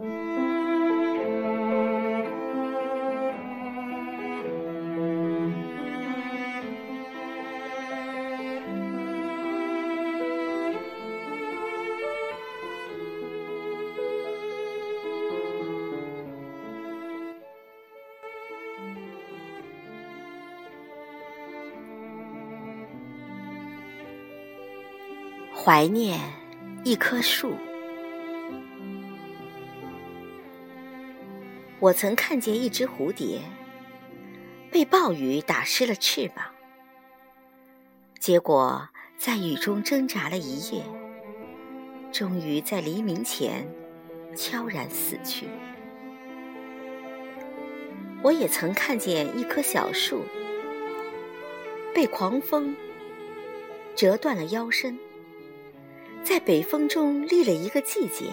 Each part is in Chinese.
怀念一棵树。我曾看见一只蝴蝶被暴雨打湿了翅膀，结果在雨中挣扎了一夜，终于在黎明前悄然死去。我也曾看见一棵小树被狂风折断了腰身。在北风中立了一个季节，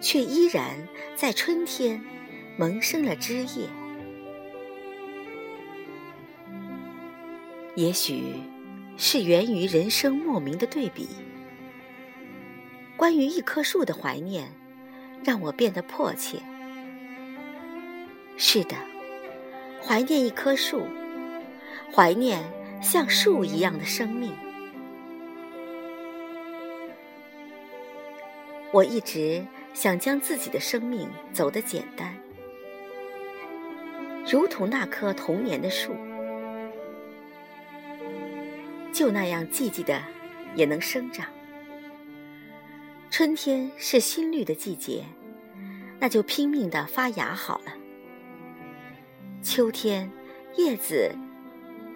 却依然在春天萌生了枝叶。也许是源于人生莫名的对比。关于一棵树的怀念，让我变得迫切。是的，怀念一棵树，怀念像树一样的生命。我一直想将自己的生命走得简单，如同那棵童年的树，就那样寂寂的也能生长。春天是新绿的季节，那就拼命的发芽好了。秋天叶子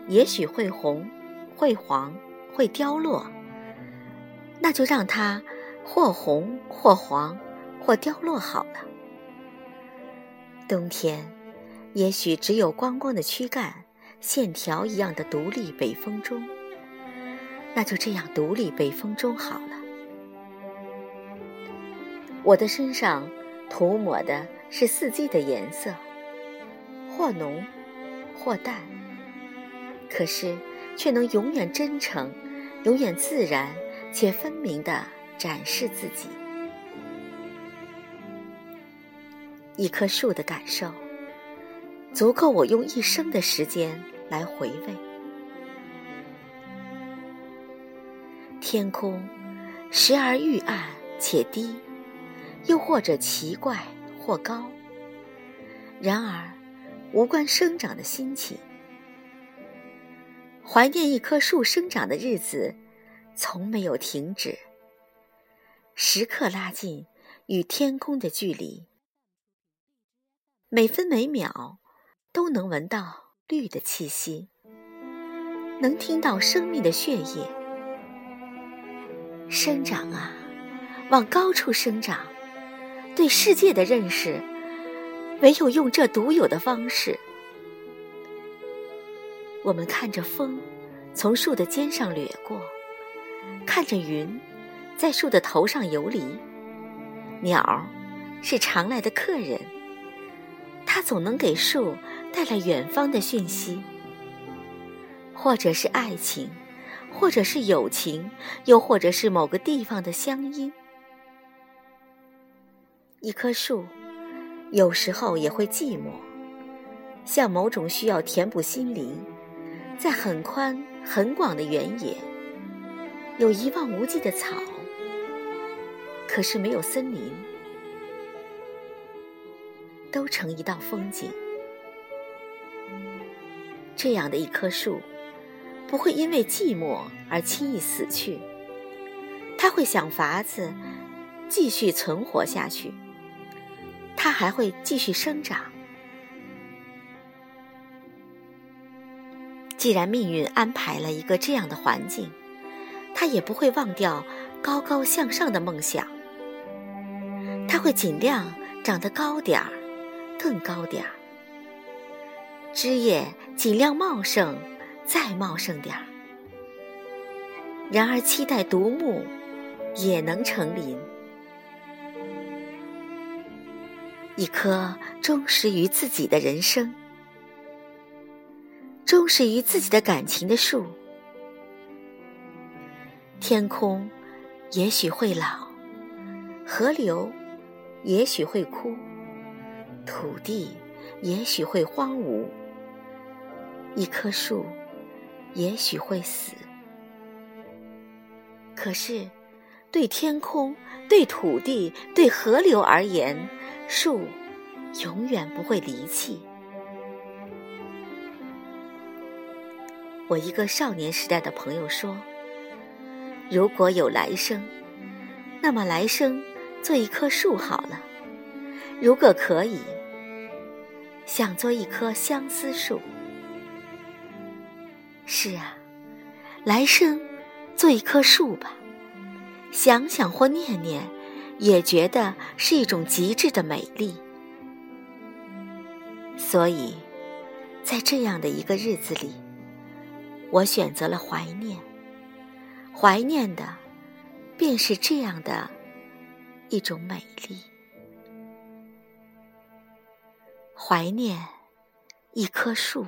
也许会红、会黄、会凋落，那就让它。或红或黄，或凋落好了。冬天，也许只有光光的躯干，线条一样的独立北风中，那就这样独立北风中好了。我的身上涂抹的是四季的颜色，或浓，或淡，可是却能永远真诚，永远自然且分明的。展示自己，一棵树的感受，足够我用一生的时间来回味。天空时而愈暗且低，又或者奇怪或高，然而无关生长的心情。怀念一棵树生长的日子，从没有停止。时刻拉近与天空的距离，每分每秒都能闻到绿的气息，能听到生命的血液生长啊，往高处生长。对世界的认识，唯有用这独有的方式。我们看着风从树的尖上掠过，看着云。在树的头上游离，鸟是常来的客人，它总能给树带来远方的讯息，或者是爱情，或者是友情，又或者是某个地方的乡音。一棵树有时候也会寂寞，像某种需要填补心灵，在很宽很广的原野，有一望无际的草。可是没有森林，都成一道风景。这样的一棵树，不会因为寂寞而轻易死去，它会想法子继续存活下去，它还会继续生长。既然命运安排了一个这样的环境，它也不会忘掉高高向上的梦想。它会尽量长得高点儿，更高点儿；枝叶尽量茂盛，再茂盛点儿。然而，期待独木也能成林。一棵忠实于自己的人生、忠实于自己的感情的树，天空也许会老，河流。也许会枯，土地也许会荒芜，一棵树也许会死。可是，对天空、对土地、对河流而言，树永远不会离弃。我一个少年时代的朋友说：“如果有来生，那么来生做一棵树好了。如果可以，想做一棵相思树。”是啊，来生做一棵树吧，想想或念念，也觉得是一种极致的美丽。所以，在这样的一个日子里。我选择了怀念，怀念的便是这样的一种美丽，怀念一棵树。